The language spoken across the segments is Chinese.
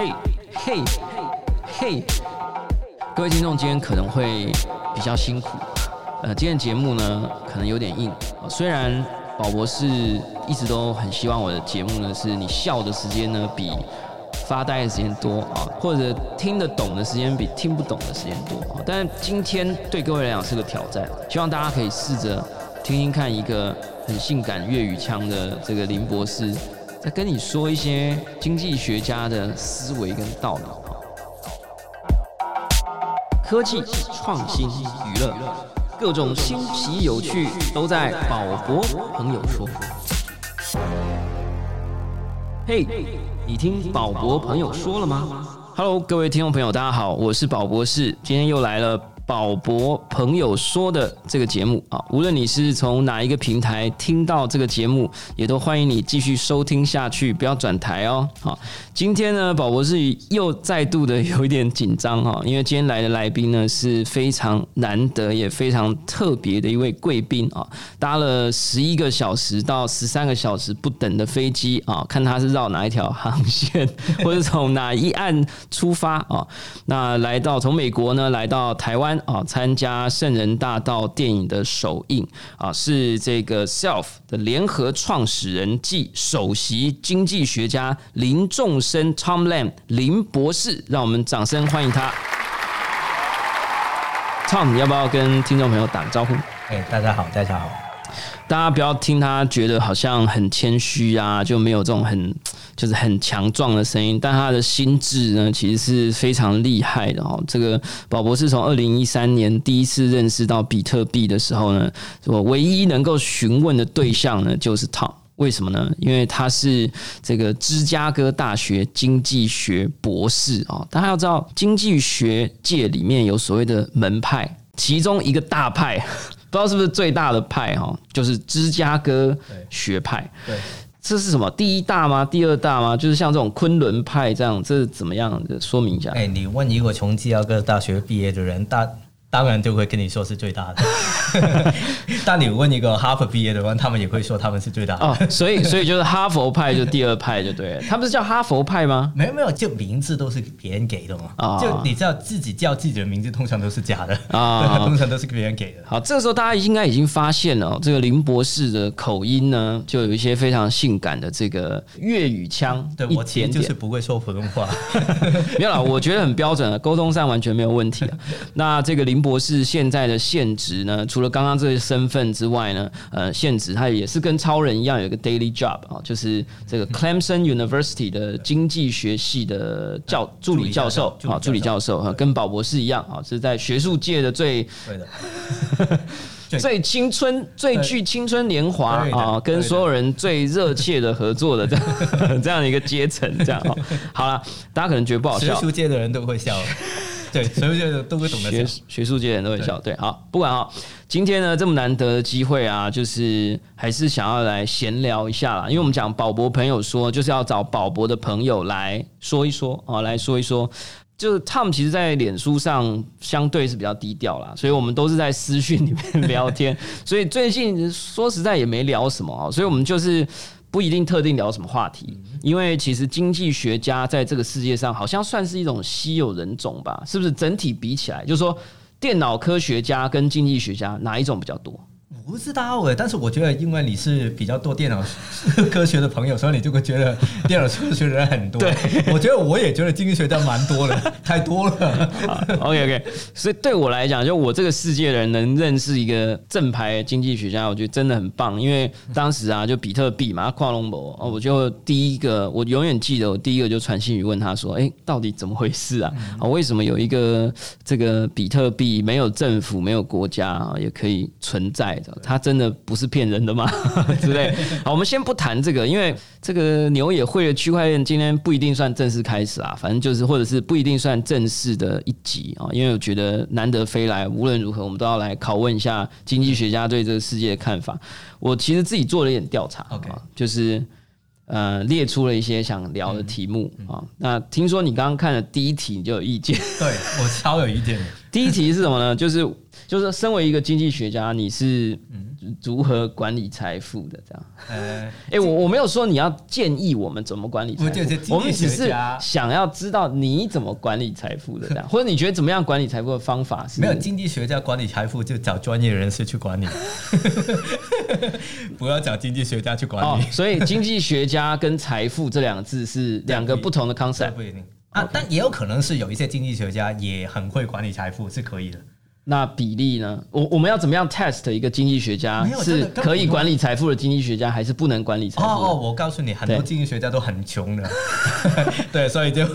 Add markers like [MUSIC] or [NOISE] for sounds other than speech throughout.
嘿，嘿，嘿，各位听众，今天可能会比较辛苦。呃，今天节目呢，可能有点硬。虽然宝博士一直都很希望我的节目呢，是你笑的时间呢比发呆的时间多啊，或者听得懂的时间比听不懂的时间多啊。但今天对各位来讲是个挑战，希望大家可以试着听听看一个很性感粤语腔的这个林博士。在跟你说一些经济学家的思维跟道理科技创新娱乐，各种新奇有趣都在宝博朋友说。嘿，你听宝博朋友说了吗？Hello，各位听众朋友，大家好，我是宝博士，今天又来了。宝博朋友说的这个节目啊，无论你是从哪一个平台听到这个节目，也都欢迎你继续收听下去，不要转台哦。好，今天呢，宝博士又再度的有一点紧张哈，因为今天来的来宾呢是非常难得也非常特别的一位贵宾啊，搭了十一个小时到十三个小时不等的飞机啊，看他是绕哪一条航线，或者从哪一岸出发啊，那来到从美国呢来到台湾。啊，参加圣人大道电影的首映啊，是这个 Self 的联合创始人暨首席经济学家林仲生 Tom Lam 林博士，让我们掌声欢迎他。Tom，你要不要跟听众朋友打个招呼？哎，大家好，大家好。大家不要听他觉得好像很谦虚啊，就没有这种很就是很强壮的声音。但他的心智呢，其实是非常厉害的哦。这个宝博士从二零一三年第一次认识到比特币的时候呢，我唯一能够询问的对象呢，就是 Tom。为什么呢？因为他是这个芝加哥大学经济学博士啊。大家要知道，经济学界里面有所谓的门派，其中一个大派。[LAUGHS] 不知道是不是最大的派哈，就是芝加哥学派。对，这是什么？第一大吗？第二大吗？就是像这种昆仑派这样，这是怎么样？说明一下。哎，你问一个从芝加哥大学毕业的人，大。当然就会跟你说是最大的，[LAUGHS] 但你问一个哈佛毕业的话，他们也会说他们是最大的。哦，所以所以就是哈佛派就第二派就对了。[LAUGHS] 他们是叫哈佛派吗？没有没有，就名字都是别人给的嘛。啊，就你知道自己叫自己的名字，通常都是假的啊，[LAUGHS] 通常都是别人给的。好，这个时候大家应该已经发现了，这个林博士的口音呢，就有一些非常性感的这个粤语腔。对我其实就是不会说普通话，没有了，我觉得很标准，沟通上完全没有问题啊。那这个林。博士现在的现职呢？除了刚刚这些身份之外呢，呃，现职他也是跟超人一样有一个 daily job 啊，就是这个 Clemson University 的经济学系的教助理教授啊，助理教授啊，跟宝博士一样啊，是在学术界的最对的。[LAUGHS] 最青春、最具青春年华啊，跟所有人最热切的合作的这样 [LAUGHS] 这样的一个阶层，这样好了，大家可能觉得不好笑，学术界的人都会笑。[LAUGHS] 对，学术界的都会懂得学学术界人都会笑。对，好，不管啊，今天呢这么难得的机会啊，就是还是想要来闲聊一下啦。因为我们讲宝博朋友说，就是要找宝博的朋友来说一说啊，来说一说。就是 Tom 其实，在脸书上相对是比较低调啦，所以我们都是在私讯里面聊天。[LAUGHS] 所以最近说实在也没聊什么啊，所以我们就是。不一定特定聊什么话题，因为其实经济学家在这个世界上好像算是一种稀有人种吧？是不是？整体比起来，就是说，电脑科学家跟经济学家哪一种比较多？不知道诶，但是我觉得，因为你是比较多电脑科学的朋友，所以你就会觉得电脑科学的人很多。对，我觉得我也觉得经济学家蛮多的，[LAUGHS] 太多了。OK OK，所以对我来讲，就我这个世界的人能认识一个正牌经济学家，我觉得真的很棒。因为当时啊，就比特币嘛，跨龙博，我就第一个，我永远记得，我第一个就传信语问他说：“哎，到底怎么回事啊？啊，为什么有一个这个比特币没有政府、没有国家啊，也可以存在的？”他真的不是骗人的吗？[LAUGHS] 之类。好，我们先不谈这个，因为这个牛也会的区块链今天不一定算正式开始啊，反正就是或者是不一定算正式的一集啊。因为我觉得难得飞来，无论如何我们都要来拷问一下经济学家对这个世界的看法。我其实自己做了一点调查，OK，就是呃列出了一些想聊的题目啊。那听说你刚刚看了第一题你就有意见，对我超有意见。[LAUGHS] 第一题是什么呢？就是。就是身为一个经济学家，你是如何管理财富的这样。呃，[LAUGHS] 哎、我我没有说你要建议我们怎么管理富，我们只是想要知道你怎么管理财富的这样，[LAUGHS] 或者你觉得怎么样管理财富的方法是没有经济学家管理财富，就找专业人士去管理，[LAUGHS] 不要找经济学家去管理。，哦所以经济学家跟财富这两个字是两个不同的这 concept。不一定啊，但也有可能是有一些经济学家也很会管理财富，是可以的。那比例呢？我我们要怎么样 test 一个经济学家是可以管理财富的经济学家，还是不能管理财富的？哦哦，我告诉你，很多经济学家都很穷的，[LAUGHS] 对，所以就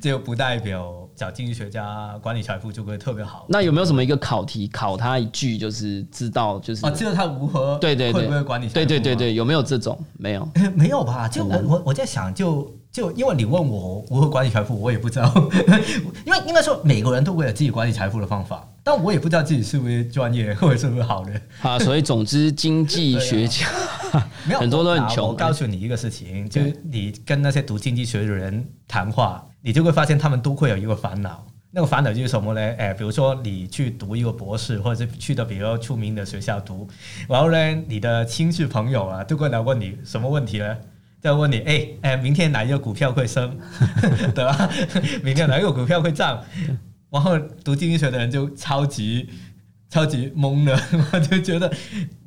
就不代表找经济学家管理财富就会特别好。那有没有什么一个考题考他一句，就是知道就是哦，知道他如何对对对会不会管理财富对对对对，有没有这种？没有。诶 [LAUGHS] 没有吧？就我我我在想就，就因为你问我如何管理财富，我也不知道，[LAUGHS] 因为应该说每个人都会有自己管理财富的方法，但我也不知道自己是不是专业或者是不是好人。[LAUGHS] 啊，所以总之，经济学家 [LAUGHS] 没有很多都很我穷我告诉你一个事情，就是你跟那些读经济学的人谈话，你就会发现他们都会有一个烦恼。那个烦恼就是什么呢？哎，比如说你去读一个博士，或者是去到比较出名的学校读，然后呢，你的亲戚朋友啊，都会来问你什么问题呢？就问你，哎哎，明天哪一个股票会升，[LAUGHS] 对吧？明天哪一个股票会涨？然后读经济学的人就超级超级懵的，[LAUGHS] 我就觉得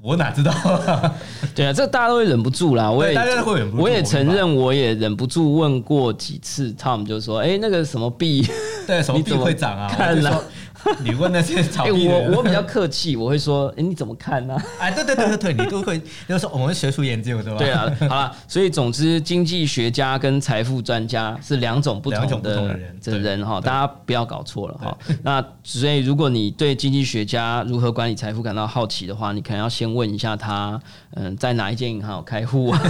我哪知道啊？[LAUGHS] 对啊，这大家都会忍不住啦。我也对大家都会忍不住我也承认，我也忍不住问过几次，Tom 就说：“哎，那个什么币，对，什么 [LAUGHS] 币会涨啊？看呢我就说，[LAUGHS] 你问那些我我比较客气，我会说：哎，你怎么看呢？”哎，对对对对对，你都会，[LAUGHS] 就是说我们学术研究对吧？对啊，好了，所以总之，经济学家跟财富专家是两种不同的人的人哈，大家不要搞错了哈。那所以，如果你对经济学家如何管理财富感到好奇的话，你可能要先问一下他，嗯，在哪一间银行有开户啊？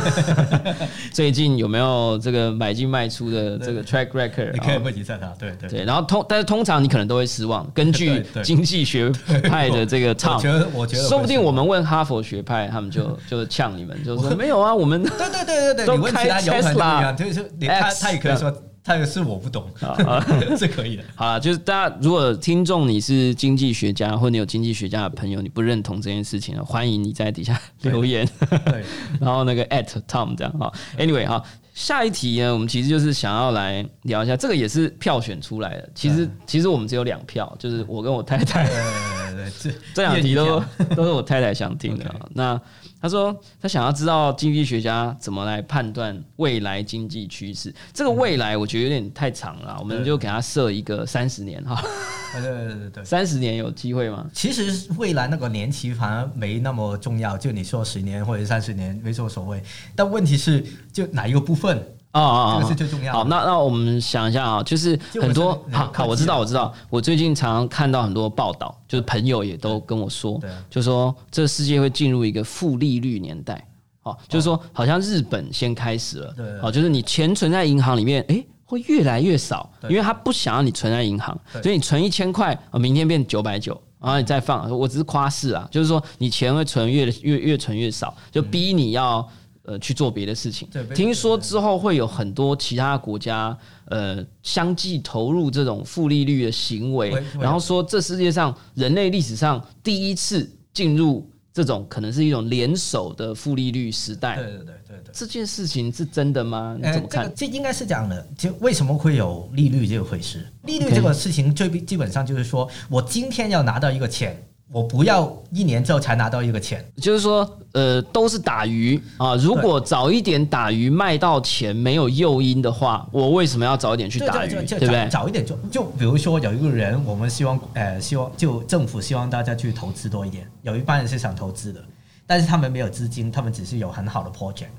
[LAUGHS] 最近有没有这个买进卖出的这个 track record？你可以哦问一下他，对对。对，然后通，但是通常你可能都会失望。根据 [LAUGHS] 经济学派的这个我 Tom，觉得我觉得会说不定我们问哈佛学派，他们就就呛你们，就说没有啊，我们对对对对对，都你问其他开有可能不一 Tesla 样，就是他他也可以说他也是我不懂，[LAUGHS] 是可以的。好了，就是大家如果听众你是经济学家，或你有经济学家的朋友，你不认同这件事情的，欢迎你在底下留言，对，[LAUGHS] 然后那个 at Tom 这样哈。Anyway 哈，下一题呢，我们其实就是想要来聊一下，这个也是票选出来的。其实其实我们只有两票，就是我跟我太太。对对对，[LAUGHS] 这两题都都是我太太想听的啊。那她说他想要知道经济学家怎么来判断未来经济趋势。这个未来我觉得有点太长了啊，我们就给他设一个三十年哈。对对对对对。三十年有机会吗？其实未来那个年期反而没那么重要，就你说十年或者三十年没什么所谓。但问题是，就哪一个部分，哦哦这个是哦。最重要的。好，那那我们想一下啊，就是很多好好，我知道我知道，我最近常常看到很多报道，就是朋友也都跟我说就说这个世界会进入一个负利率年代。好，就是说好像日本先开始了对，哦，就是你钱存在银行里面，诶，会越来越少，因为他不想要你存在银行，所以你存一千块，呃明天变九百九。然后你再放，我只是夸饰啊，就是说你钱会存越越越存越少，就逼你要呃去做别的事情。听说之后会有很多其他国家呃相继投入这种负利率的行为然后说这世界上人类历史上第一次进入这种可能是一种联手的负利率时代对。对对对对。这件事情是真的吗？你呃怎么看？这个这应该是这样的，就为什么会有利率这回事？利率这个事情最基本上就是说我今天要拿到一个钱，我不要一年之后才拿到一个钱。就是说，呃，都是打鱼啊。如果早一点打鱼卖到钱，没有诱因的话，我为什么要早一点去打鱼？对不对？早早一点做，就比如说有一个人，我们希望呃希望就政府希望大家去投资多一点，有一半人是想投资的，但是他们没有资金，他们只是有很好的 project，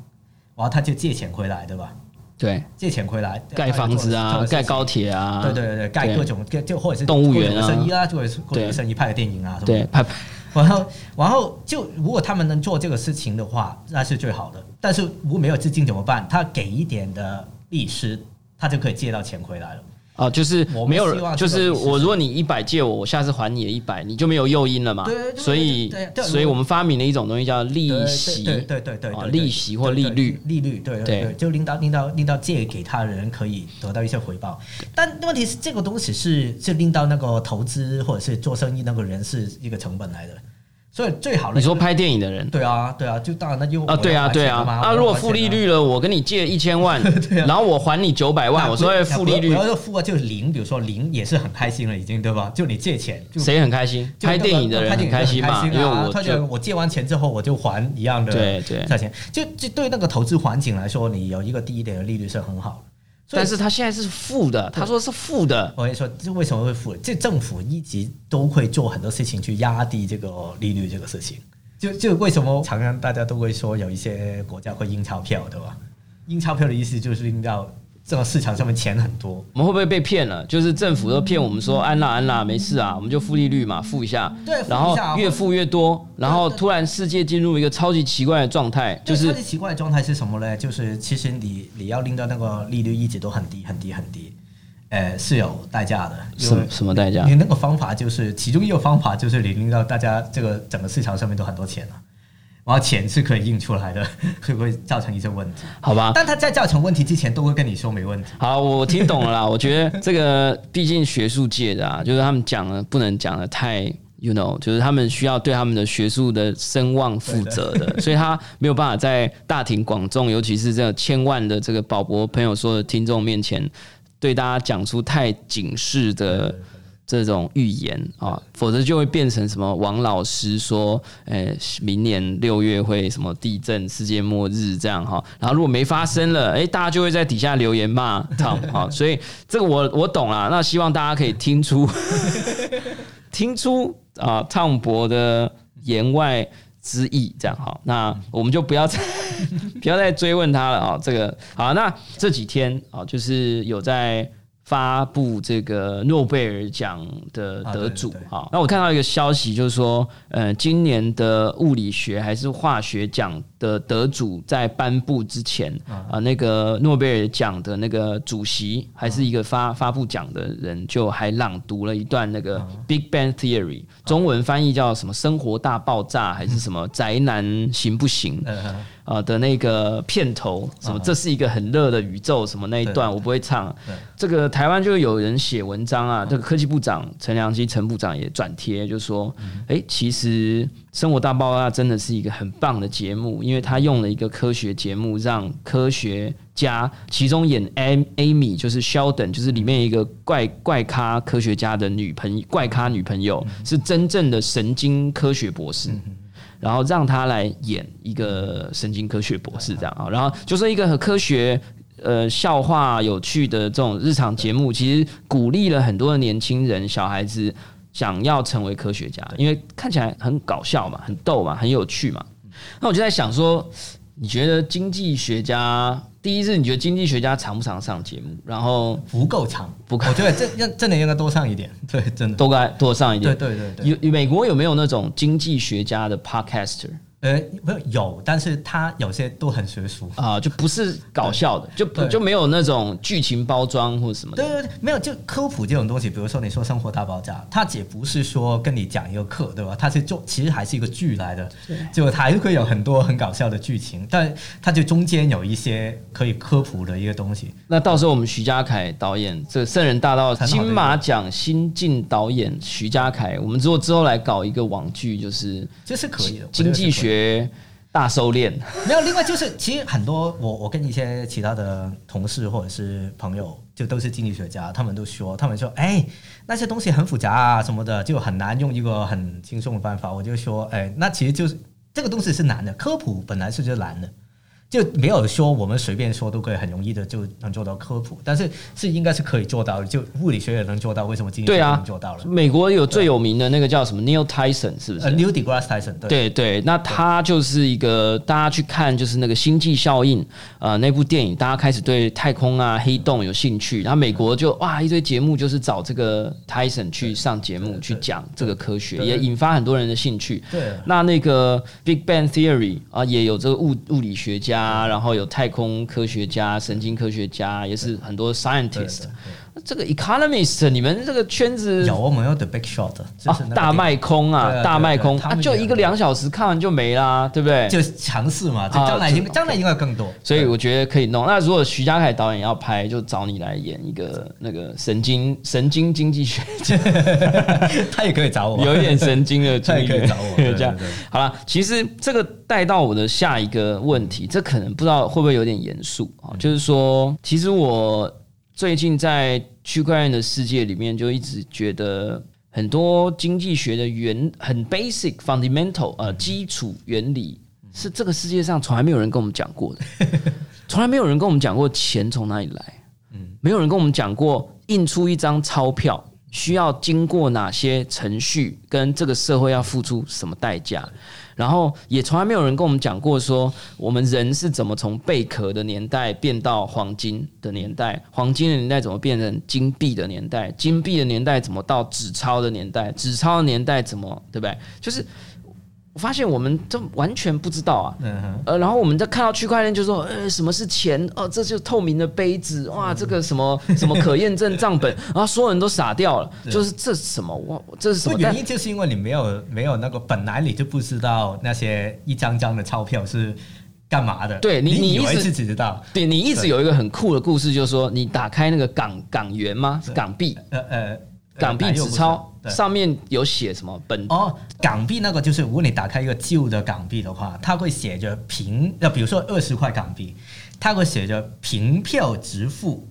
然后他就借钱回来，对吧？对，借钱回来盖房子啊，盖高铁。啊，对对对对，盖各种，就或者是动物园啊生意啊，或者是或者对是生意拍的电影啊什么的。对，拍然后，然后就如果他们能做这个事情的话，那是最好的。但是如果没有资金怎么办？他给一点的利息，他就可以借到钱回来了。哦，就是我没有希望，就是我，如果你一百借我，我下次还你的一百，你就没有诱因了嘛。对所以所以我们发明了一种东西叫利息。对对对对啊，利息或利率，利率，对对对对，就令到令到令到借给他的人可以得到一些回报。但问题是，这个东西是是令到那个投资或者是做生意那个人是一个成本来的。所以最好的你说拍电影的人。对啊，对啊，就当然那就啊，对啊，对啊，啊，如果负利率了，我跟你借一千万，[LAUGHS] 然后我还你九百万，我说负利率，然后就负啊，就是零，比如说零也是很开心了，已经对吧？就你借钱，谁很开心？拍电影的人很开心嘛，因为我他就我借完钱之后我就还一样的对对价钱，就就对那个投资环境来说，你有一个低一点的利率是很好的。但是他现在是负的，他说是负的。我跟你说，这为什么会负？这政府一直都会做很多事情去压低这个利率这个事情。就就为什么常常大家都会说有一些国家会印钞票，对吧？印钞票的意思就是印到。这个市场上面钱很多，我们会不会被骗了？就是政府都骗我们说安啦安啦，没事啊，我们就负利率嘛，付一下，对，然后越付越多，然后突然世界进入一个超级奇怪的状态，就是超级奇怪的状态是什么呢？就是其实你你要令到那个利率一直都很低很低很低，呃，是有代价的。什什么代价？你那个方法就是其中一个方法就是你令到大家这个整个市场上面都很多钱了。然后钱是可以印出来的，[LAUGHS] 会不会造成一些问题？好吧，但他在造成问题之前都会跟你说没问题。好，我听懂了啦。[LAUGHS] 我觉得这个毕竟学术界的啊，就是他们讲的不能讲的太，you know，就是他们需要对他们的学术的声望负责的，所以他没有办法在大庭广众，尤其是这千万的这个宝博朋友说的听众面前，对大家讲出太警示的。这种预言啊，否则就会变成什么王老师说，诶，明年六月会什么地震、世界末日这样哈。然后如果没发生了，诶，大家就会在底下留言骂 [LAUGHS] 汤哈。所以这个我我懂了，那希望大家可以听出 [LAUGHS] 听出啊，Tom 博的言外之意，这样哈。那我们就不要再 [LAUGHS] 不要再追问他了啊。这个好，那这几天啊，就是有在。发布这个诺贝尔奖的得主啊，那我看到一个消息，就是说，呃，今年的物理学还是化学奖的得主在颁布之前啊，那个诺贝尔奖的那个主席还是一个发发布奖的人，就还朗读了一段那个 Big Bang Theory，中文翻译叫什么“生活大爆炸”还是什么“ [LAUGHS] 宅男行不行”？呃的那个片头，什么这是一个很热的宇宙，什么那一段我不会唱。这个台湾就有人写文章啊，这个科技部长陈良基陈部长也转贴，就说：哎，其实《生活大爆炸》真的是一个很棒的节目，因为他用了一个科学节目，让科学家其中演 Amy 就是 Sheldon，就是里面一个怪怪咖科学家的女朋怪咖女朋友，是真正的神经科学博士。然后让他来演一个神经科学博士，这样啊，然后就说一个很科学、呃笑话有趣的这种日常节目，其实鼓励了很多的年轻人、小孩子想要成为科学家，因为看起来很搞笑嘛，很逗嘛，很有趣嘛。那我就在想说，你觉得经济学家？第一是你觉得经济学家常不常上节目？然后不够长，不够。我觉得这这真的应该多上一点。[LAUGHS] 对，真的多该多上一点。对对对对有美国有没有那种经济学家的 podcaster？呃，没有有，但是他有些都很学术啊，就不是搞笑的，就就没有那种剧情包装或者什么。对对对，没有，就科普这种东西，比如说你说《生活大爆炸》，它也不是说跟你讲一个课，对吧？它是做，其实还是一个剧来的，就它还是会有很多很搞笑的剧情，但它就中间有一些可以科普的一个东西。那到时候我们徐家凯导演这《圣人大道》金马奖新晋导演徐家凯，我们之后之后来搞一个网剧，就是这是可以的，经济学。学大收敛，没有。另外就是，其实很多我我跟一些其他的同事或者是朋友，就都是经济学家，他们都说，他们说，哎，那些东西很复杂啊什么的，就很难用一个很轻松的办法。我就说，哎，那其实就是这个东西是难的，科普本来是就难的。就没有说我们随便说都可以很容易的就能做到科普，但是是应该是可以做到的。就物理学也能做到，为什么经济学能做到了？美国有最有名的那个叫什么 Neil Tyson 是不是？Neil deGrasse Tyson 对对，那他就是一个大家去看就是那个星际效应呃那部电影，大家开始对太空啊黑洞有兴趣，然后美国就哇一堆节目就是找这个 Tyson 去上节目去讲这个科学，也引发很多人的兴趣。对，那那个 Big Bang Theory 啊也有这个物物理学家。啊，然后有太空科学家、神经科学家，也是很多 scientist。这个 economist，你们这个圈子有我们有 The Big Short，就是那个大卖空啊，大卖空他就一个两小时看完就没啦，对不对？就尝试嘛，就啊将来应将来应该更多。所以我觉得可以弄。那如果徐家凯导演要拍，就找你来演一个那个神经神经经济学家，[LAUGHS] 他也可以找我，有一点神经的 [LAUGHS] 他也可以找我，[LAUGHS] 这样。好了，其实这个带到我的下一个问题，这可能不知道会不会有点严肃啊？就是说，其实我最近在区块链的世界里面，就一直觉得很多经济学的原很 basic fundamental 呃基础原理，是这个世界上从来没有人跟我们讲过的，[LAUGHS] 从来没有人跟我们讲过钱从哪里来，嗯没有人跟我们讲过印出一张钞票需要经过哪些程序，跟这个社会要付出什么代价。然后也从来没有人跟我们讲过说，我们人是怎么从贝壳的年代变到黄金的年代，黄金的年代怎么变成金币的年代，金币的年代怎么到纸钞的年代，纸钞的年代怎么对不对？就是我发现我们这完全不知道啊。呃，然后我们在看到区块链就说，呃，什么是钱？哦，这就是透明的杯子，哇，这个什么什么可验证账本，然 [LAUGHS] 后所有人都傻掉了，就是这是什么？哇，这是什么？原因就是因为你没有没有那个本来你就不知道那些一张张的钞票是干嘛的，对你你以为一直自己知道，对你一直有一个很酷的故事，就是说你打开那个港港元吗？是港币，呃呃，港币纸钞上面有写什么本？哦，港币那个就是，如果你打开一个旧的港币的话，它会写着凭，呃，比如说二十块港币，它会写着凭票直付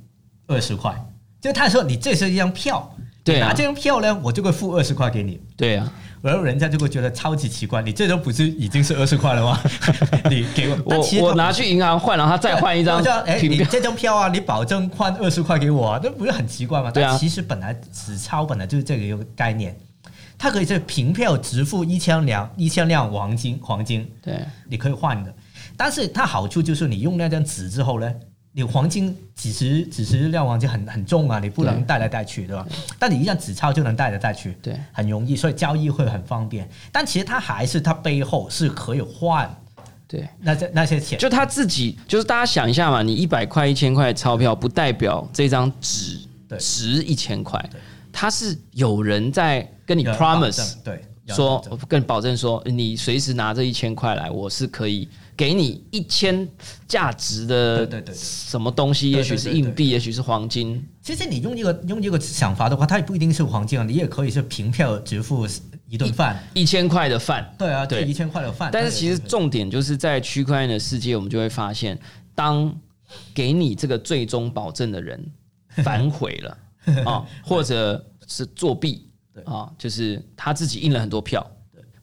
二十块，就他说你这是一张票，对啊拿这张票呢，我就会付二十块给你。对啊，然后人家就会觉得超级奇怪，你这都不是已经是二十块了吗？[LAUGHS] 你给我，我我拿去银行换，然后他再换一张我就要哎，[LAUGHS] 你这张票啊，你保证换二十块给我、啊，那不是很奇怪吗？对啊其实本来纸钞本来就是这个一个概念，它可以是凭票直付一千两一千两黄金，黄金对你可以换的。但是它好处就是你用那张纸之后呢，你黄金几十几十两黄金很很重啊，你不能对。带来带去，对吧？但你一张纸钞就能带来带去，对。很容易，所以交易会很方便。但其实它还是它背后是可以换对，那些那些钱，就他自己，就是大家想一下嘛，你一百块、一千块的钞票，不代表这张纸对。值一千块，它是有人在跟你 promise 对。有说跟你保证说，你随时拿这一千块来，我是可以给你一千价值的什么东西，也许是硬币，也许是黄金，其实你用一个用一个想法的话，它也不一定是黄金啊，你也可以是凭票支付一顿饭。一千块的饭。对啊，对对，一千块的饭。但是其实重点就是在区块链的世界，我们就会发现，当给你这个最终保证的人反悔了啊，[LAUGHS] 或者是作弊啊，就是他自己印了很多票。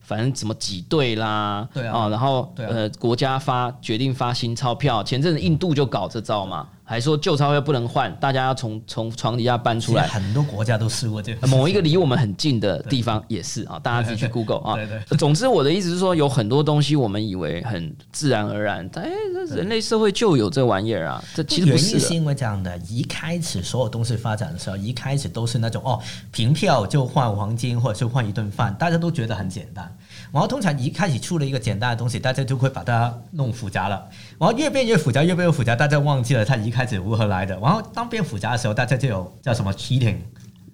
反正怎么挤兑啦，对啊。然后呃，国家发决定发新钞票，前阵子印度就搞这招嘛，还说旧钞票不能换，大家要从从床底下搬出来。很多国家都试过这个。某一个离我们很近的地方也是啊，大家自己去 [LAUGHS] Google 啊。对对总之，我的意思是说，有很多东西我们以为很自然而然，哎，这人类社会就有这玩意儿啊，这其实不是因为这样的，一开始所有东西发展的时候，一开始都是那种哦，凭票就换黄金或者是换一顿饭，大家都觉得很简单。然后通常一开始出了一个简单的东西，大家就会把它弄复杂了。然后越变越复杂，越变越复杂，大家忘记了它一开始如何来的。然后当变复杂的时候，大家就有叫什么 cheating，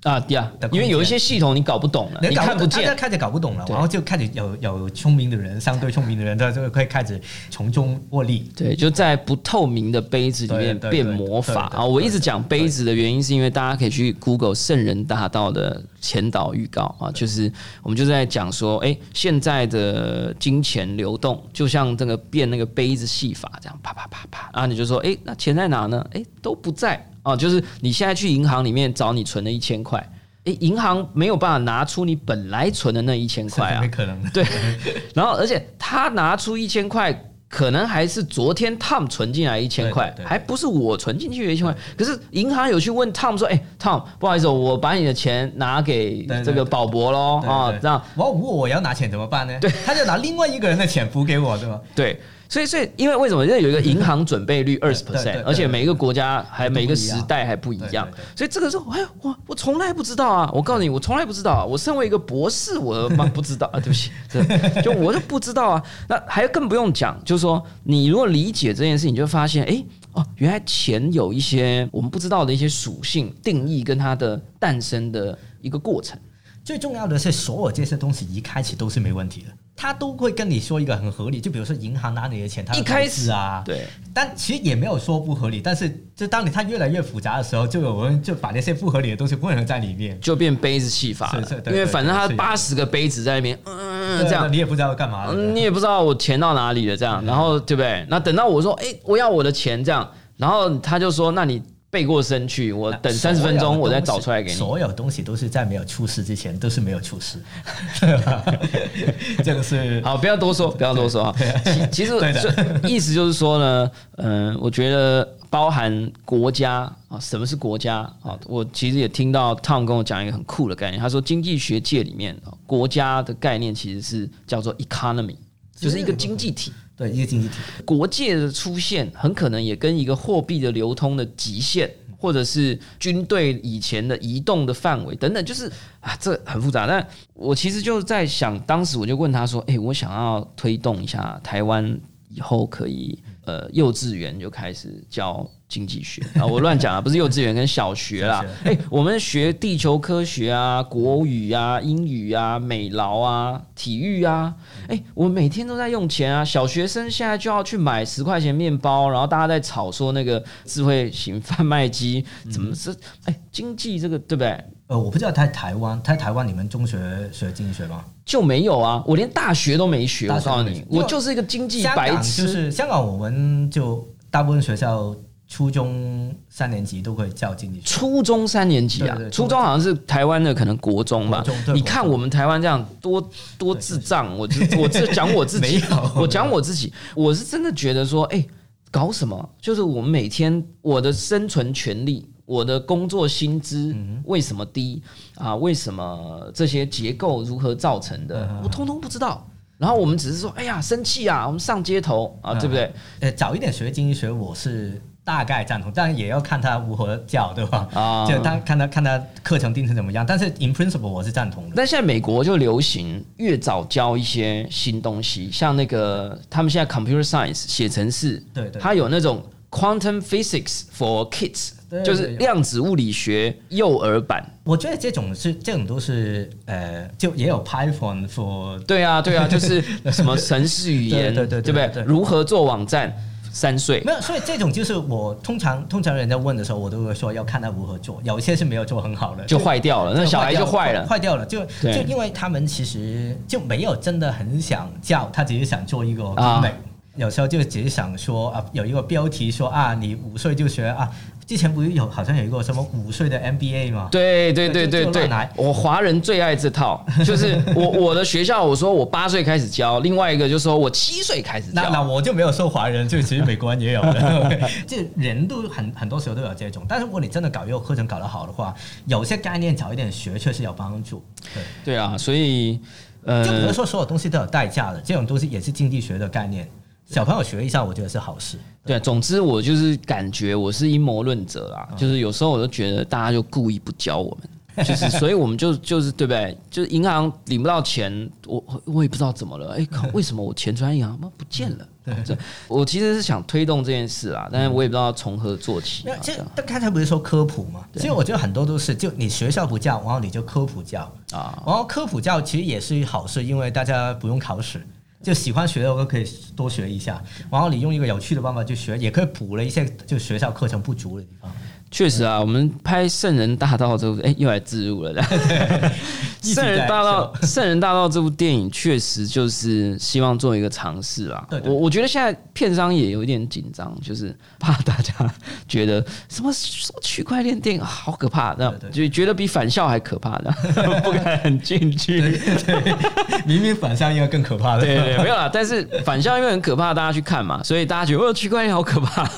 啊，对啊因为有一些系统你搞不懂了，你搞看不见，大家开始搞不懂了，然后就开始有有聪明的人，相对聪明的人，他就会开始从中获利。对，就在不透明的杯子里面变魔法啊！我一直讲杯子的原因，是因为大家可以去 Google 圣人大道的前导预告啊，就是我们就在讲说，哎，现在的金钱流动就像这个变那个杯子戏法这样，啪啪啪啪，然后你就说，哎，那钱在哪呢？哎，都不在啊，就是你现在去银行里面找你存的一千块。诶，银行没有办法拿出你本来存的那一千块啊没，可能的。对，然后而且他拿出一千块，可能还是昨天 Tom 存进来一千块还不是我存进去的一千块。可是银行有去问 Tom 说：“哎、t o m 不好意思哦，我把你的钱拿给这个宝博喽啊，这样然后如果我要拿钱怎么办呢？对，他就拿另外一个人的钱补给我，对吗？对。”所以，所以，因为为什么？因为有一个银行准备率 [LAUGHS] 二十 percent，而且每一个国家还每一个时代还不一样所以这个时候，哎，我我从来不知道啊！我告诉你，我从来不知道啊！我身为一个博士，我妈不知道啊！对不起，这就我就不知道啊。那还更不用讲，就是说，你如果理解这件事情，你就发现，哎，哦，原来钱有一些我们不知道的一些属性、定义跟它的诞生的一个过程。最重要的是，所有这些东西一开始都是没问题的，他都会跟你说一个很合理。就比如说银行拿你的钱，他一开始啊，对，但其实也没有说不合理。但是，就当你它越来越复杂的时候，就有人就把那些不合理的东西混合在里面，就变杯子戏法了。因为反正他八十个杯子在那边，嗯，这样你也不知道干嘛，你也不知道我钱到哪里了，这样，然后对不对？那等到我说，哎，我要我的钱，这样，然后他就说，那你。背过身去，我等三十分钟，我再找出来给你。所有东西都是在没有出事之前都是没有出事，[LAUGHS] 这个是好，不要多说，不要多说啊。其实意思就是说呢，嗯，我觉得包含国家啊，什么是国家啊？我其实也听到 Tom 跟我讲一个很酷的概念，他说经济学界里面国家的概念其实是叫做 economy，就是一个经济体。对一个经济体，国界的出现很可能也跟一个货币的流通的极限，或者是军队以前的移动的范围等等，就是啊，这很复杂。但我其实就在想，当时我就问他说：“哎，我想要推动一下台湾以后可以呃幼稚园就开始教。”经济学 [LAUGHS] 啊，我乱讲啊，不是幼稚园跟小学啦。[LAUGHS] 哎，我们学地球科学啊，国语啊，英语啊，美劳啊，体育啊。哎，我每天都在用钱啊。小学生现在就要去买十块钱面包，然后大家在吵说那个智慧型贩卖机怎么是？哎，经济这个对不对？呃，我不知道在台湾，在台湾你们中学学经济学吗？就没有啊，我连大学都没学。我告诉你，我就是一个经济白痴。就是香港，我们就大部分学校。初中三年级都会教经济学。初中三年级啊，初中好像是台湾的可能国中吧。你看我们台湾这样多多智障，我我这 [LAUGHS] 讲我自己，我讲我自己，我是真的觉得说，哎，搞什么？就是我们每天我的生存权利，我的工作薪资为什么低啊？为什么这些结构如何造成的？我通通不知道。然后我们只是说，哎呀，生气啊，我们上街头啊，对不对？呃，早一点学经济学，我是。大概赞同，但也要看他如何教，对吧？啊，就他看他看他课程定成怎么样。但是 in principle 我是赞同的。但现在美国就流行越早教一些新东西，像那个他们现在 computer science 写程式，对对，他有那种 quantum physics for kids，就是量子物理学幼儿版。我觉得这种是这种都是呃，就也有 Python for 对啊对啊，就是什么程式语言，[LAUGHS] 对对对，对不对？如何做网站？三岁没有，所以这种就是我通常通常人家问的时候，我都会说要看他如何做。有一些是没有做很好的，就坏掉了，那小孩就坏了，坏掉了。就就因为他们其实就没有真的很想教，他只是想做一个美。有时候就只是想说啊，有一个标题说啊，你五岁就学啊。之前不是有好像有一个什么五岁的 MBA 吗？对对对对对，我华人最爱这套，就是我我的学校，我说我八岁开始教，另外一个就是说我七岁开始教。那那我就没有说华人，就其实美国人也有的，[LAUGHS] 这人都很很多时候都有这种。但是如果你真的搞一个课程搞得好的话，有些概念早一点学确实有帮助。对对啊，所以呃，就比如说所有东西都有代价的，这种东西也是经济学的概念。小朋友学一下，我觉得是好事。对，总之我就是感觉我是阴谋论者啦，就是有时候我都觉得大家就故意不教我们，[LAUGHS] 就是所以我们就就是对不对？就是银行领不到钱，我我也不知道怎么了。哎，靠，[LAUGHS] 为什么我钱存银行不见了？对，我其实是想推动这件事啊，但是我也不知道从何做起。那这刚才不是说科普吗？其实我觉得很多都是就你学校不教，然后你就科普教啊，然后科普教其实也是好事，因为大家不用考试。就喜欢学的都可以多学一下，然后你用一个有趣的方法去学，也可以补了一些就学校课程不足的地方。确实啊，我们拍《圣人大道》这部，哎，又来自入了。[LAUGHS]《圣人大道》《圣人大道》这部电影确实就是希望做一个尝试啦。我我觉得现在片商也有一点紧张，就是怕大家觉得什么什么区块链电影好可怕，那就觉得比返校还可怕的，[LAUGHS] 不敢进去。[LAUGHS] 明明返校应该更可怕的。对对，没有啦。但是返校因为很可怕，大家去看嘛，所以大家觉得哦，区块链好可怕。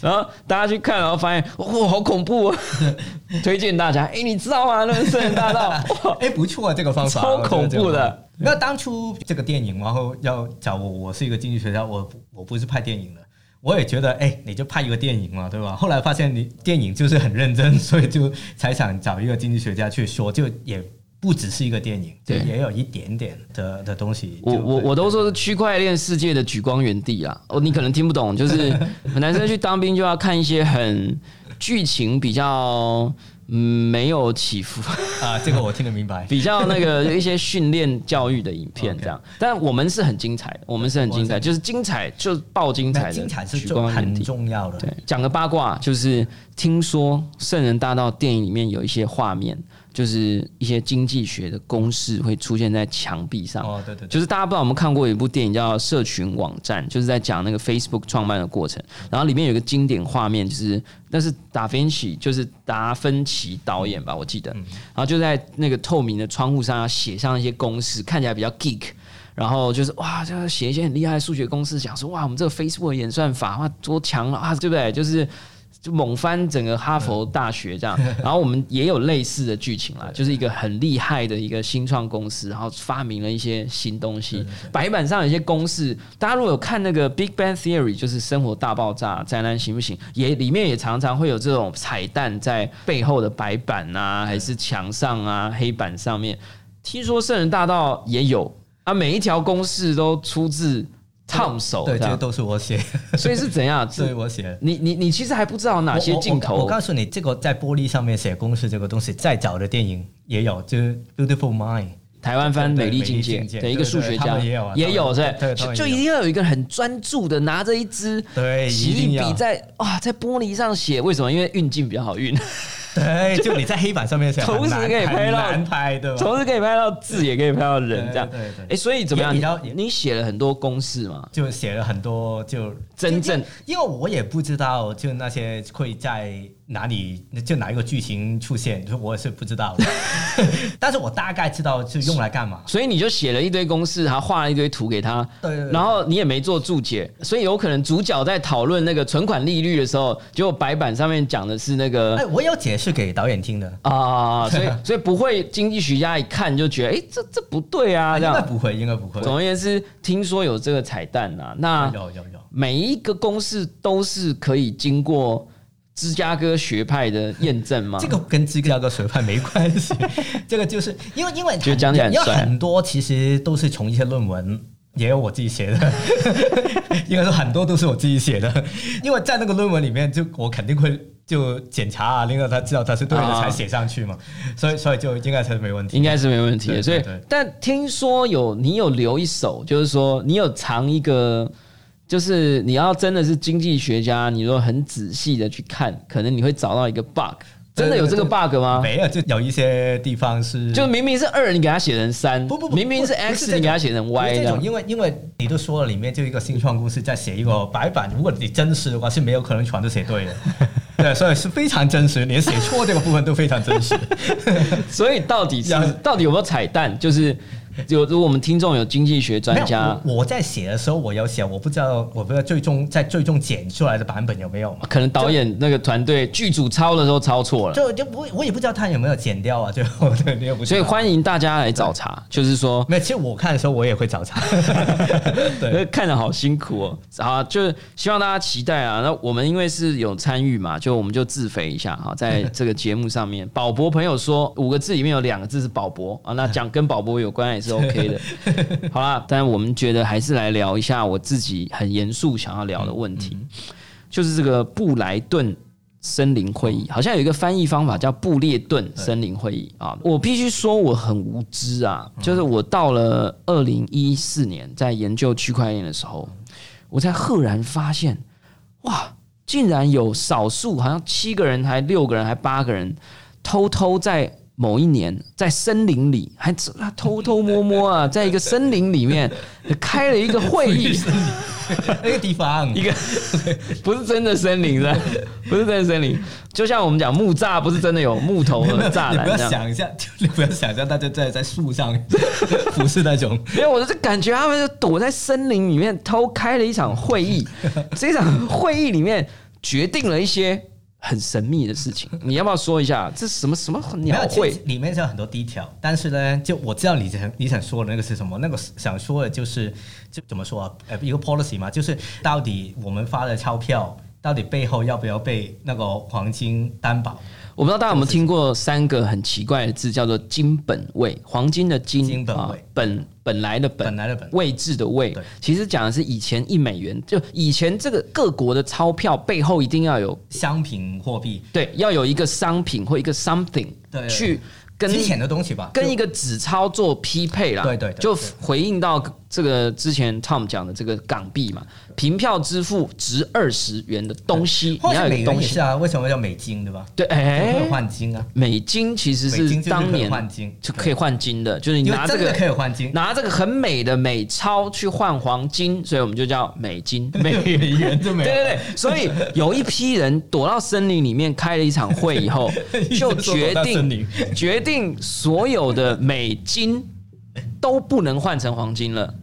然后大家去看，然后发现。哇，好恐怖啊！[LAUGHS] 推荐大家，哎，你知道吗？那个圣人大道，[LAUGHS] 哎，不错啊，这个方法超恐怖的。那当初这个电影，然后要找我，我是一个经济学家，我我不是拍电影的，我也觉得，哎，你就拍一个电影嘛，对吧？后来发现你电影就是很认真，所以就才想找一个经济学家去说，就也不只是一个电影，对也有一点点的的东西。我我我都说是区块链世界的举光原地啊！哦，你可能听不懂，就是 [LAUGHS] 男生去当兵就要看一些很剧情比较嗯没有起伏，啊，这个我听得明白。[LAUGHS] 比较那个一些训练教育的影片这样。但我们是很精彩的，我们是很精彩，就是精彩就爆精彩的，那精彩是举重很。重要的。对，讲个八卦，就是听说《圣人大道》电影里面有一些画面，就是一些经济学的公式会出现在墙壁上。哦，对对对，就是大家不知道有没有看过一部电影叫《社群网站》，就是在讲那个 Facebook 创办的过程。然后里面有一个经典画面，就是那是达芬奇，就是达芬奇导演吧，我记得。然后就在那个透明的窗户上要写上一些公式，看起来比较 geek。然后就是哇，就要写一些很厉害的数学公式，讲说哇，我们这个 Facebook 演算法哇多强了啊，对不对？就是就猛翻整个哈佛大学这样。[LAUGHS] 然后我们也有类似的剧情啦，就是一个很厉害的一个新创公司，然后发明了一些新东西。白板上有一些公式，大家如果有看那个《Big Bang Theory》，就是《生活大爆炸》，宅男行不行？也里面也常常会有这种彩蛋在背后的白板啊，还是墙上啊、黑板上面。听说《圣人大道》也有啊，每一条公式都出自 Tom 手，对，这些都是我写，[LAUGHS] 所以是怎样？[LAUGHS] 是我写。你你你其实还不知道哪些镜头。我我告诉你，这个在玻璃上面写公式这个东西，再早的电影也有，就是《Beautiful Mind》。台湾翻《美丽境界的一个数学家。也有啊也有是。就就一定要有一个很专注的拿着一支对笔在哇在玻璃上写，为什么？因为运镜比较好运，对，[LAUGHS] 就你在黑板上面写，同时可以拍到很难拍，对吧？同时可以拍到字，也可以拍到人，这样。对对对哎，所以怎么样？你要你你写了很多公式嘛？就写了很多，就真正因因为我也不知道，就那些会在哪里，就哪一个剧情出现，就我也是不知道的。[LAUGHS] 但是我大概知道是用来干嘛。所以你就写了一堆公式，然后画了一堆图给他，对然后你也没做注解，所以有可能主角在讨论那个存款利率的时候，结果白板上面讲的是那个哎，我有解释给导演听的。啊，所以 [LAUGHS] 所以不会经济学家一看就觉得，哎、这这不对啊，这样。应该不会，应该不会。总而言之，听说有这个彩蛋啊，那有有有，每一个公式都是可以经过芝加哥学派的验证吗？这个跟芝加哥学派没关系，这个就是因为因为 [LAUGHS] 觉得讲起来很因为很多其实都是从一些论文。也有我自己写的，应该说很多都是我自己写的，因为在那个论文里面，就我肯定会就检查啊，令到他知道他是对的啊才写上去嘛，所以所以就应该是没问题。应该是没问题的。所以但听说有你有留一手，就是说你有藏一个，就是你要真的是经济学家，你如果很仔细的去看，可能你会找到一个 bug。真的有这个 bug 吗？没有，就有一些地方是就明明是二，你给它写成三；不不不，明明是 x，这你给它写成 y 这种，。因为因为你都说了，里面就一个新创公司在写一个白板，如果你真实的话，是没有可能全都写对的。[LAUGHS] 对，所以是非常真实，连写错这个部分都非常真实。[LAUGHS] 所以到底是要到底有没有彩蛋？就是 [LAUGHS] 有如果我们听众有经济学专家我我在写的时候，我有写，我不知道，我不知道最终在最终剪出来的版本有没有嘛？可能导演那个团队剧组抄的时候抄错了。就就不我也不知道他有没有剪掉啊，最后对，你也不所以欢迎大家来找茬，就是说没有，其实我看的时候我也会找茬。[LAUGHS] 对，看着好辛苦哦。好啊，就是希望大家期待啊。那我们因为是有参与嘛，就我们就自肥一下哈，在这个节目上面，[LAUGHS] 宝博朋友说五个字里面有两个字是宝博啊，那讲跟宝博有关也是 OK 的。[LAUGHS] 好啦，但我们觉得还是来聊一下我自己很严肃想要聊的问题，就是这个布莱顿。森林会议好像有一个翻译方法叫布列顿森林会议啊，我必须说我很无知啊，就是我到了二零一四年在研究区块链的时候，我才赫然发现，哇，竟然有少数好像七个人、还六个人、还八个人，偷偷在某一年在森林里，还偷偷摸摸啊，在一个森林里面 [LAUGHS] 开了一个会议，[LAUGHS] 那个地方。一个不是真的森林的，不是真的森林，就像我们讲木栅，不是真的有木头和栅你不要。想一下，你不要想象大家在在树上，[LAUGHS] 不是那种。没有我就感觉他们就躲在森林里面偷开了一场会议，这场会议里面决定了一些很神秘的事情。[LAUGHS] 你要不要说一下这什么什么鸟没有会？里面是有很多低调但是呢，就我知道你想你想说的那个是什么，那个想说的就是就怎么说啊？呃，一个 policy 嘛，就是到底我们发的钞票到底背后要不要被那个黄金担保？我不知道大家有没有听过三个很奇怪的字，叫做金本位，黄金的金，金本位。啊本本来的本，本来的本。位置的位。对，其实讲的是以前一美元，就以前这个各国的钞票背后一定要有商品货币，对，要有一个商品或一个 something 对去跟值钱的东西吧，跟一个纸钞做匹配啦，对对对就回应到这个之前 Tom 讲的这个港币嘛，凭票支付值二十元的东西，你要有东西，是啊，为什么叫美金对吧？对，哎，换金啊，美金其实是当年换金，就可以换金的，就是你拿这个可以换金，拿这个很美的美钞去换黄金，所以我们就叫美金美 [LAUGHS] 美元就没有。对对对，所以有一批人躲到森林里面开了一场会以后，[LAUGHS] 就决定林。决定所有的美金都不能换成黄金了，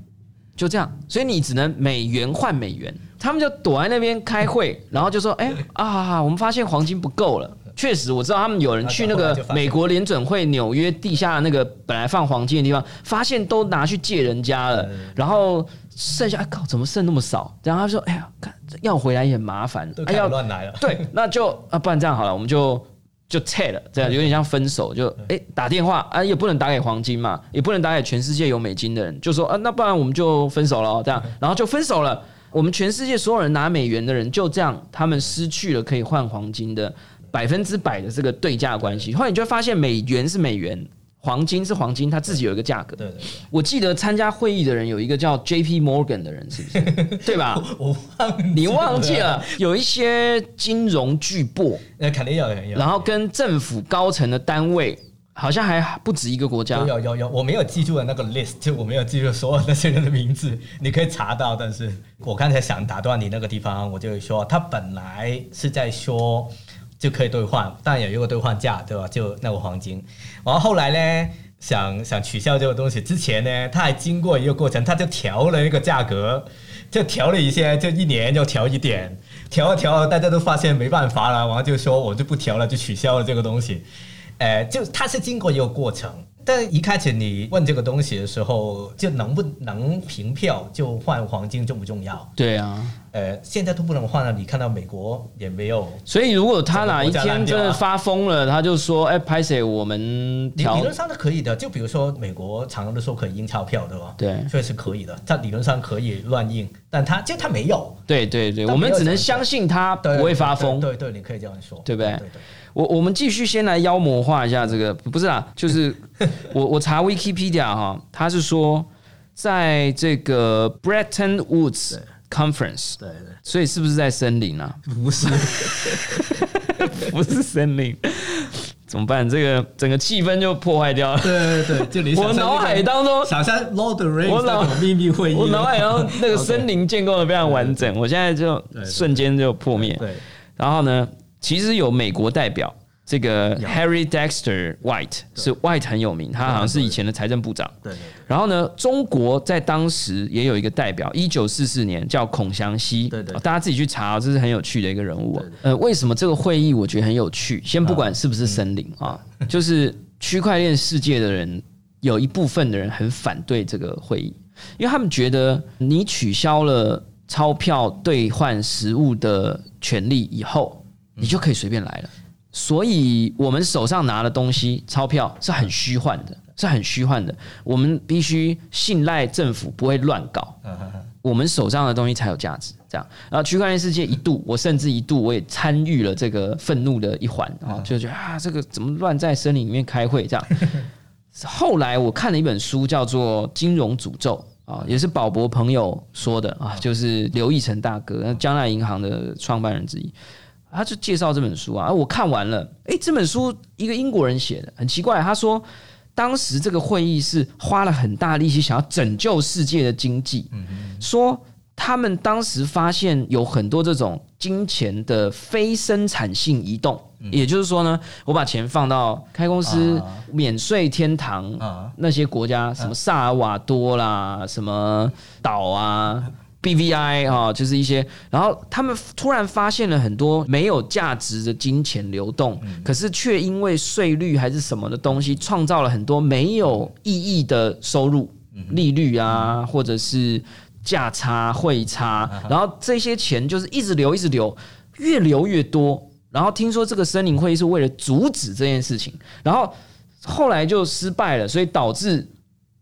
就这样，所以你只能美元换美元。他们就躲在那边开会，然后就说：“哎、[LAUGHS] 啊，我们发现黄金不够了。”确实，我知道他们有人去那个美国联准会纽约地下那个本来放黄金的地方，发现都拿去借人家了，然后剩下哎靠，怎么剩那么少？然后他说：“哎呀，看要回来也很麻烦哎要乱来了。对，那就啊，不然这样好了，我们就就拆了，这样有点像分手，就哎、打电话啊，也不能打给黄金嘛，也不能打给全世界有美金的人，就说啊，那不然我们就分手了哦，这样，然后就分手了。我们全世界所有人拿美元的人，就这样，他们失去了可以换黄金的百分之百的这个对价关系。后来你就会发现，美元是美元，黄金是黄金，它自己有一个价格。对对对，我记得参加会议的人有一个叫 J.P. Morgan 的人，是不是？[LAUGHS] 对吧？我忘你忘记了，有一些金融巨擘，那肯定有有有。然后跟政府高层的单位，好像还不止一个国家有。有有有，我没有记住的那个 list，就我没有记住所有那些人的名字，你可以查到。但是我刚才想打断你那个地方，我就说他本来是在说就可以兑换，但有一个兑换价，对吧？就那个黄金。然后后来呢，想想取消这个东西之前呢，他还经过一个过程，他就调了一个价格，就调了一些，就一年就调一点，调了调了，大家都发现没办法了，然后就说我就不调了，就取消了这个东西。呃，就他是经过一个过程，但一开始你问这个东西的时候，就能不能凭票就换黄金重不重要？对啊，呃，现在都不能换了，你看到美国也没有。所以如果他哪一天真的发疯了，他就说：“哎，拍谁？我们调理理论上是可以的，就比如说美国常常都说可以印钞票，对吧？对所以是可以的，他理论上可以乱印，但他就他没有，对对对，我们只能相信他不会发疯。对对对，你可以这样说，对不对对对，我我们继续先来妖魔化一下这个，不是啊，就是 [LAUGHS] 我我查 Wikipedia 哈，他是说在这个 Bretton Woods Conference，对对，所以是不是在森林啊？不是，[LAUGHS] 不是森林，怎么办？这个整个气氛就破坏掉了。对对对，就你我脑海当中想象 Lord 我脑秘密会议，我脑海当中那个 [LAUGHS] 森林建构的非常完整，我现在就瞬间就破灭。对。然后呢，其实有美国代表，这个 Harry Dexter White 是 White 很有名，他好像是以前的财政部长。对然后呢，中国在当时也有一个代表，一九四四年叫孔祥熙，对对哦大家自己去查哦，这是很有趣的一个人物。呃，为什么这个会议我觉得很有趣？先不管是不是森林啊，就是区块链世界的人有一部分的人很反对这个会议，因为他们觉得你取消了钞票兑换实物的权利以后，你就可以随便来了。所以我们手上拿的东西，钞票是很虚幻的，是很虚幻的。我们必须信赖政府不会乱搞，我们手上的东西才有价值。这样，然后区块链世界一度，我甚至一度我也参与了这个愤怒的一环啊，就觉得啊，这个怎么乱在森林里面开会这样。[LAUGHS] 后来我看了一本书，叫做《金融诅咒》啊，也是宝博朋友说的啊，就是刘义成大哥，那将来银行的创办人之一。他就介绍这本书啊，啊我看完了，诶，这本书一个英国人写的，很奇怪，他说当时这个会议是花了很大力气想要拯救世界的经济，说他们当时发现有很多这种金钱的非生产性移动，也就是说呢，我把钱放到开公司啊。免税天堂啊。那些国家，什么萨尔瓦多啦，什么岛啊。BVI 啊，就是一些，然后他们突然发现了很多没有价值的金钱流动，可是却因为税率还是什么的东西，创造了很多没有意义的收入，利率啊，或者是价差、汇差，然后这些钱就是一直流，一直流。越流越多。然后听说这个森林会议是为了阻止这件事情，然后后来就失败了，所以导致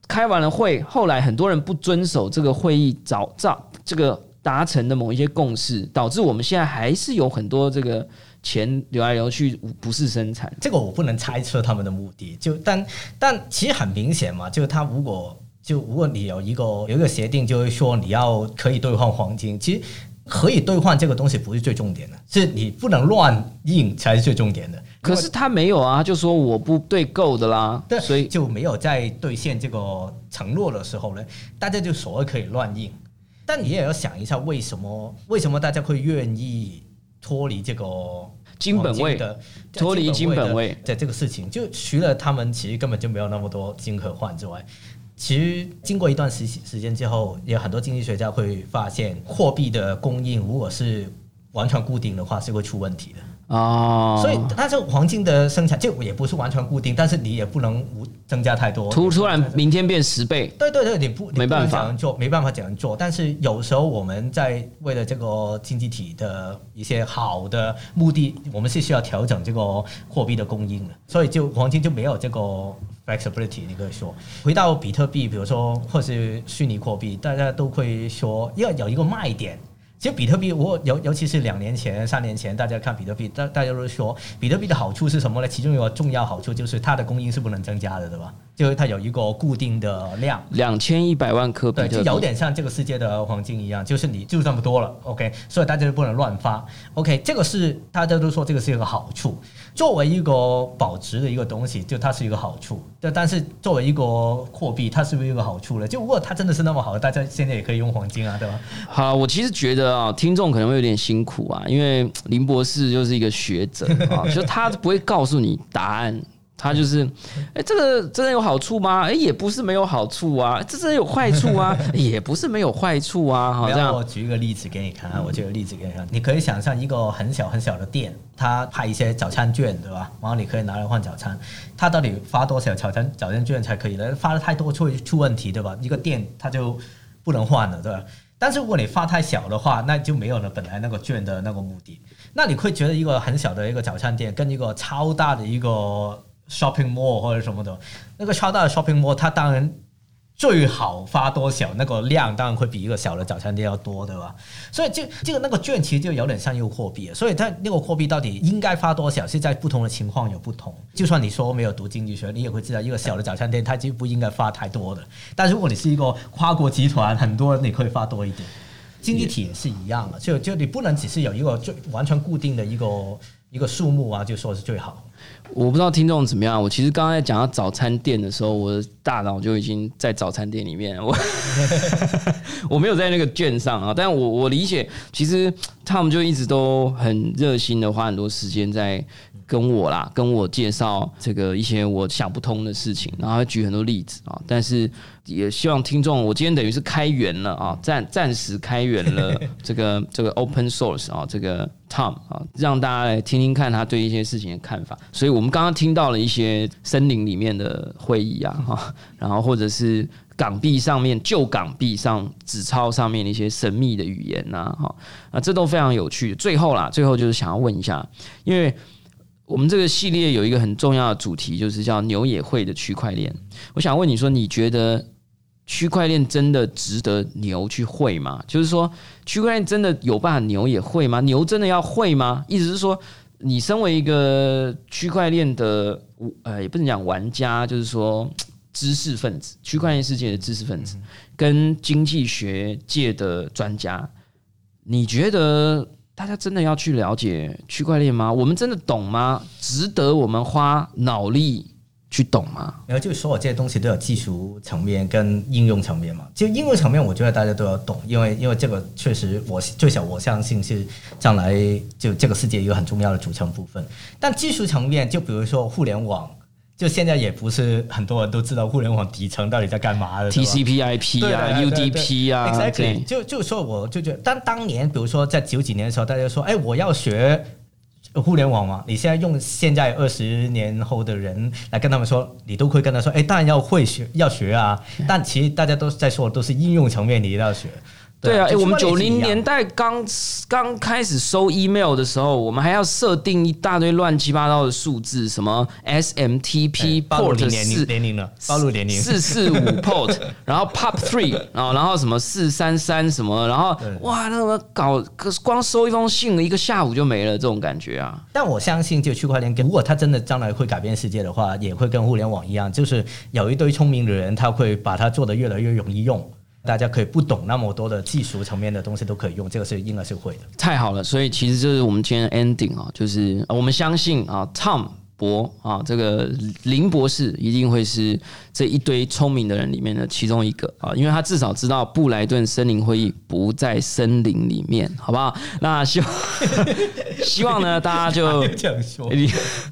开完了会，后来很多人不遵守这个会议早早这个达成的某一些共识，导致我们现在还是有很多这个钱流来流去，不是生产。这个我不能猜测他们的目的，就但但其实很明显嘛，就他如果就如果你有一个有一个协定，就是说你要可以兑换黄金，其实。可以兑换这个东西不是最重点的，是你不能乱印才是最重点的。可是他没有啊，就说我不对够的啦，所以就没有在兑现这个承诺的时候呢，大家就所谓可以乱印。但你也要想一下，为什么为什么大家会愿意脱离这个金本位的脱离金本位的这个事情？就除了他们其实根本就没有那么多金可换之外。其实经过一段时时间之后，有很多经济学家会发现，货币的供应如果是完全固定的话，是会出问题的。哦，所以但是黄金的生产就也不是完全固定，但是你也不能无增加太多。突突然明天变十倍？对对对，你不没办法做，没办法这样做。但是有时候我们在为了这个经济体的一些好的目的，我们是需要调整这个货币的供应的。所以就黄金就没有这个 flexibility。你可以说，回到比特币，比如说或是虚拟货币，大家都会说要有一个卖点。其实比特币，我尤尤其是两年前、三年前，大家看比特币，大大家都说比特币的好处是什么呢？其中有个重要好处就是它的供应是不能增加的，对吧？就是它有一个固定的量，两千一百万颗比特币，就有点像这个世界的黄金一样，就是你就这么多了，OK，所以大家就不能乱发，OK，这个是大家都说这个是一个好处。作为一个保值的一个东西，就它是一个好处。但但是作为一个货币，它是不是一个好处呢？就如果它真的是那么好，大家现在也可以用黄金啊，对吧？好，我其实觉得啊，听众可能会有点辛苦啊，因为林博士就是一个学者啊，[LAUGHS] 就他不会告诉你答案。他就是，哎，这个真的有好处吗？哎，也不是没有好处啊，这真的有坏处啊，[LAUGHS] 也不是没有坏处啊。好，这样我举一个例子给你看啊，我举个例子给你看，你可以想象一个很小很小的店，他派一些早餐券，对吧？然后你可以拿来换早餐，他到底发多少早餐早餐券才可以呢？发的太多会出问题，对吧？一个店他就不能换了，对吧？但是如果你发太小的话，那就没有了本来那个券的那个目的。那你会觉得一个很小的一个早餐店跟一个超大的一个 shopping mall 或者什么的，那个超大的 shopping mall，它当然最好发多少，那个量当然会比一个小的早餐店要多，对吧？所以就这个那个券其实就有点像一个货币，所以它那个货币到底应该发多少，是在不同的情况有不同。就算你说没有读经济学，你也会知道一个小的早餐店它就不应该发太多的。但如果你是一个跨国集团，很多你可以发多一点。经济体也是一样的，就就你不能只是有一个最完全固定的一个一个数目啊，就说是最好。我不知道听众怎么样。我其实刚才讲到早餐店的时候，我的大脑就已经在早餐店里面。我 [LAUGHS] 我没有在那个卷上啊，但我我理解，其实他们就一直都很热心的花很多时间在跟我啦，跟我介绍这个一些我想不通的事情，然后举很多例子啊。但是也希望听众，我今天等于是开源了啊，暂暂时开源了 [LAUGHS] 这个这个 open source 啊，这个 Tom 啊，让大家来听听看他对一些事情的看法。所以我们刚刚听到了一些森林里面的会议啊，哈，然后或者是港币上面旧港币上纸钞上面的一些神秘的语言呐，哈，啊，这都非常有趣。最后啦，最后就是想要问一下，因为我们这个系列有一个很重要的主题，就是叫牛也会的区块链。我想问你说，你觉得区块链真的值得牛去会吗？就是说，区块链真的有办法牛也会吗？牛真的要会吗？意思是说。你身为一个区块链的，呃，也不能讲玩家，就是说知识分子，区块链世界的知识分子，跟经济学界的专家，你觉得大家真的要去了解区块链吗？我们真的懂吗？值得我们花脑力？去懂吗？然后就所有这些东西都有技术层面跟应用层面嘛。就应用层面，我觉得大家都要懂，因为因为这个确实，我最少我相信是将来就这个世界一个很重要的组成部分。但技术层面，就比如说互联网，就现在也不是很多人都知道互联网底层到底在干嘛的，TCP/IP 啊，UDP 啊，Exactly。就就说我就觉得，当当年比如说在九几年的时候，大家说，哎，我要学。互联网嘛，你现在用现在二十年后的人来跟他们说，你都会跟他说，哎，当然要会学，要学啊。但其实大家都在说，都是应用层面你要学。对啊，哎、就我们九零年代刚刚开始收 email 的时候，我们还要设定一大堆乱七八糟的数字，什么 SMTP port 四年龄了，暴露年龄。四四五 [LAUGHS] port，然后 pop three，然后然后什么四三三什么，然后哇，那个搞，可是光收一封信，一个下午就没了，这种感觉啊。但我相信，就区块链，如果它真的将来会改变世界的话，也会跟互联网一样，就是有一堆聪明的人，他会把它做得越来越容易用。大家可以不懂那么多的技术层面的东西都可以用，这个是应该是会的。太好了，所以其实就是我们今天 ending 啊，就是我们相信啊，Tom 博啊，这个林博士一定会是这一堆聪明的人里面的其中一个啊，因为他至少知道布莱顿森林会议不在森林里面，好不好？那希望 [LAUGHS] 希望呢，大家就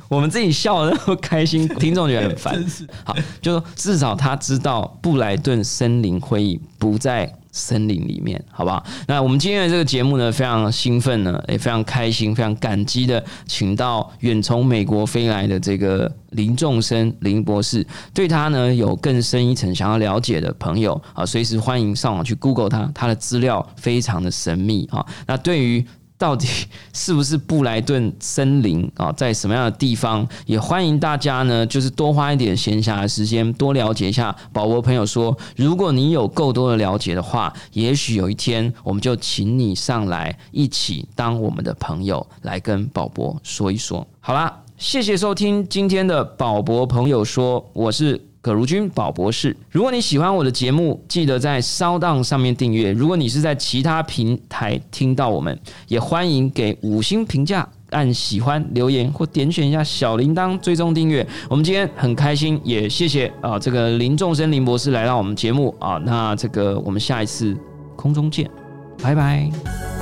我们自己笑的那么开心，听众觉得很烦。好，就说至少他知道布莱顿森林会议不在森林里面，好不好？那我们今天的这个节目呢，非常兴奋呢，也非常开心，非常感激的，请到远从美国飞来的这个林仲生林博士，对他呢有更深一层想要了解的朋友啊，随时欢迎上网去 Google 他，他的资料非常的神秘啊。那对于到底 [LAUGHS] 是不是布莱顿森林啊，在什么样的地方？也欢迎大家呢，就是多花一点闲暇的时间，多了解一下。宝博朋友说，如果你有够多的了解的话，也许有一天我们就请你上来一起当我们的朋友，来跟宝博说一说。好啦，谢谢收听今天的宝博朋友说，我是。葛如君宝博士，如果你喜欢我的节目，记得在 s o u n 上面订阅。如果你是在其他平台听到我们，也欢迎给五星评价、按喜欢、留言或点选一下小铃铛追踪订阅。我们今天很开心，也谢谢啊这个林仲生林博士来到我们节目啊，那这个我们下一次空中见，拜拜。